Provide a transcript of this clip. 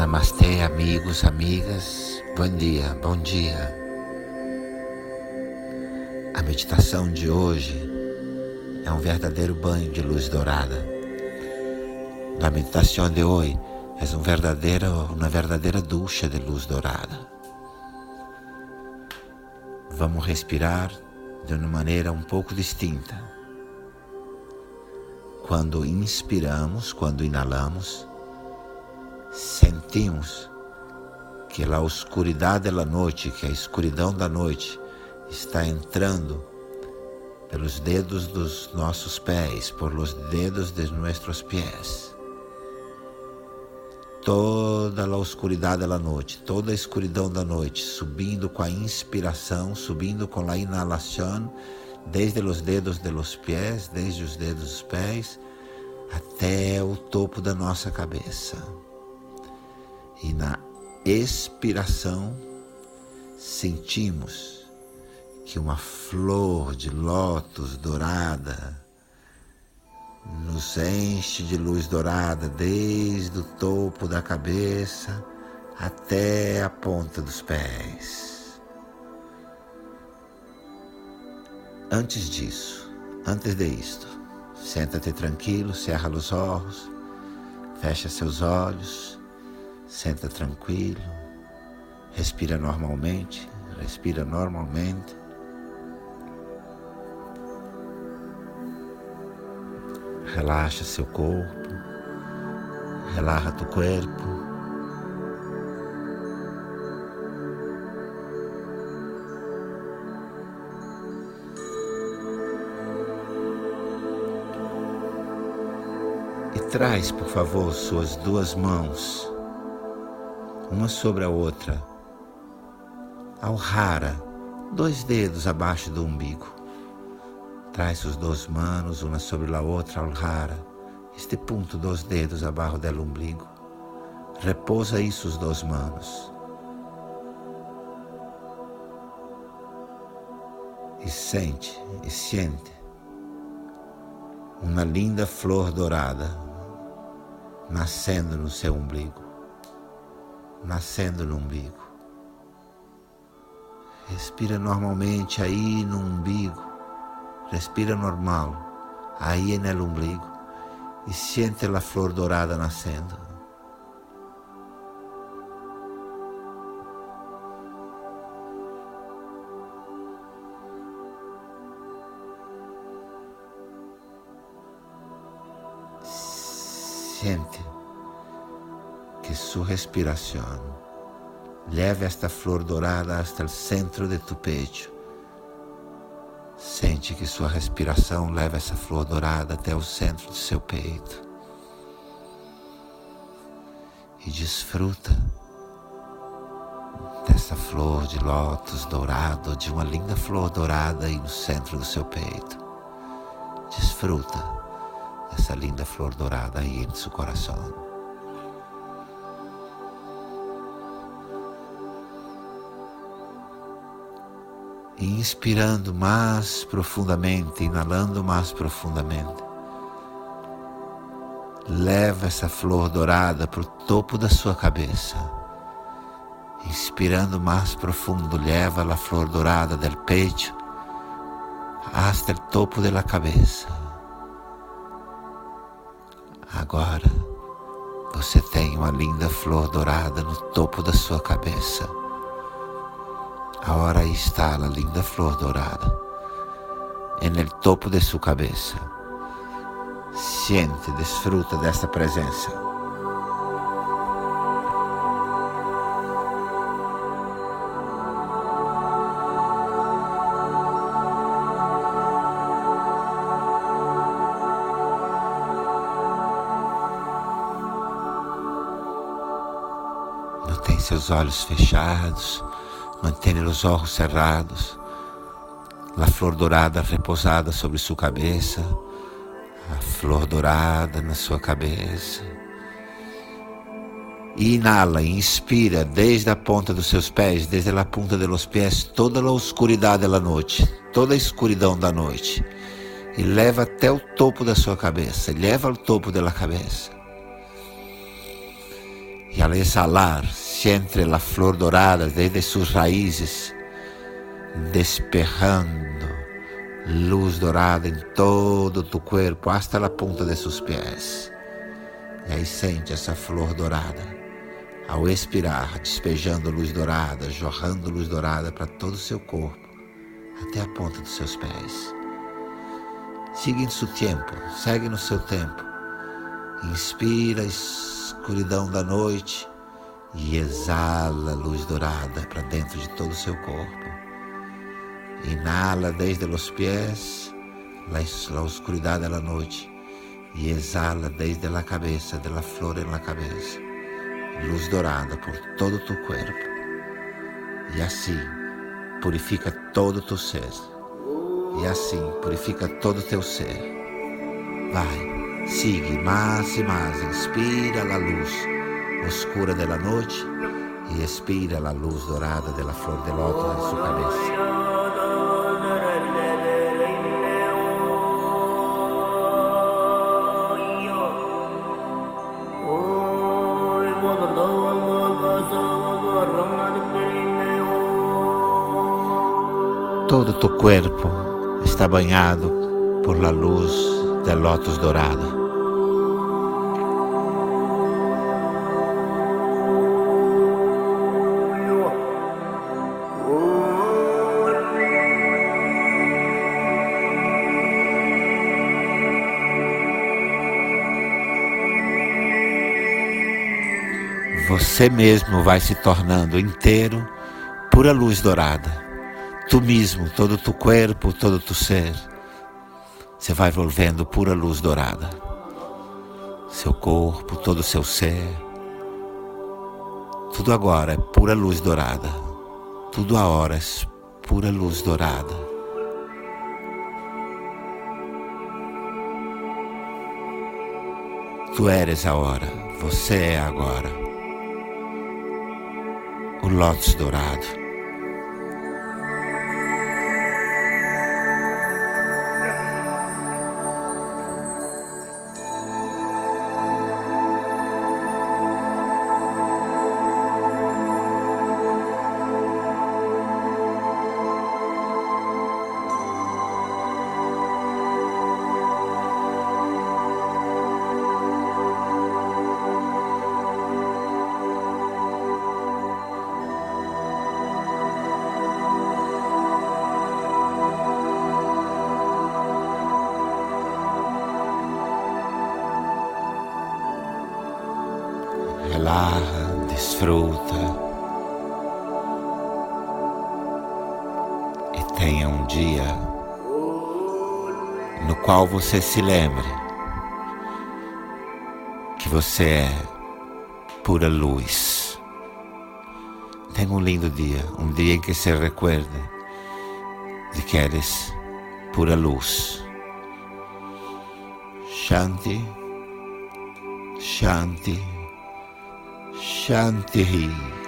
Namastê, amigos, amigas. Bom dia, bom dia. A meditação de hoje é um verdadeiro banho de luz dourada. A meditação de hoje é um verdadeiro, uma verdadeira ducha de luz dourada. Vamos respirar de uma maneira um pouco distinta. Quando inspiramos, quando inalamos, sentimos que a oscuridade da noite, que a escuridão da noite está entrando pelos dedos dos nossos pés, por los dedos de nossos pés. Toda a oscuridade da noite, toda a escuridão da noite, subindo com a inspiração, subindo com a inalação, desde os dedos de los pés, desde os dedos dos pés, até o topo da nossa cabeça. E na expiração sentimos que uma flor de lótus dourada nos enche de luz dourada desde o topo da cabeça até a ponta dos pés. Antes disso, antes de isto, senta-te tranquilo, cerra os olhos, fecha seus olhos Senta tranquilo, respira normalmente, respira normalmente. Relaxa seu corpo, relaxa tu corpo. E traz, por favor, suas duas mãos uma sobre a outra. Ao rara, dois dedos abaixo do umbigo. Traz os dois manos, uma sobre a outra, ao rara. Este ponto dos dedos abaixo do umbigo. Repousa isso os dois manos. E sente, e sente uma linda flor dourada nascendo no seu umbigo nascendo no umbigo. Respira normalmente aí no umbigo. Respira normal, aí no umbigo. E sente a flor dourada nascendo. Sente que su respiración leve esta flor dourada hasta o centro de tu pecho. Sente que sua respiração leva essa flor dourada até o centro do seu peito. E desfruta dessa flor de lótus dourado, de uma linda flor dourada aí no centro do seu peito. Desfruta dessa linda flor dourada aí em seu coração. E inspirando mais profundamente, inalando mais profundamente. Leva essa flor dourada para o topo da sua cabeça. Inspirando mais profundo, leva a flor dourada del pecho hasta o topo da cabeça. Agora você tem uma linda flor dourada no topo da sua cabeça. Ahora ahí está la linda flor dorada en el topo de su cabeza. Siente, desfruta desta presença. Mantém seus olhos fechados Mantenha os olhos cerrados, a flor dourada repousada sobre sua cabeça, a flor dourada na sua cabeça. E inala, inspira desde a ponta dos seus pés, desde a ponta dos pés, toda a oscuridade da noite, toda a escuridão da noite. E leva até o topo da sua cabeça, leva ao topo da cabeça. Y al exhalar, siente la flor dorada desde sus raíces, despejando luz dorada em todo tu corpo, hasta la punta de sus pés. E aí sente essa flor dourada. Ao expirar, despejando luz dourada, jorrando luz dourada para todo o seu corpo, até a ponta dos seus pés. Em seu tempo, segue no seu tempo. Inspira a escuridão da noite e exala luz dourada para dentro de todo o seu corpo. Inhala desde os pés a oscuridade da noite e exala desde a cabeça, de la flor en la cabeça, luz dourada por todo tu corpo. E assim purifica todo tu ser. E assim purifica todo teu ser. Vai, sigue mais e mais, inspira a luz oscura da noite e expira a luz dourada da flor de lótus em sua cabeça. Todo tu corpo está banhado por la luz del lótus dorada. Você mesmo vai se tornando inteiro pura luz dourada tu mesmo, todo tu corpo, todo tu ser, você vai volvendo pura luz dourada. Seu corpo, todo o seu ser, tudo agora é pura luz dourada. Tudo agora é pura luz dourada. Tu eres a hora, você é agora. O lótus dourado. Desfruta e tenha um dia no qual você se lembre que você é pura luz. Tenha um lindo dia, um dia em que se recuerde de que eres pura luz. Shanti, Shanti. Shanti.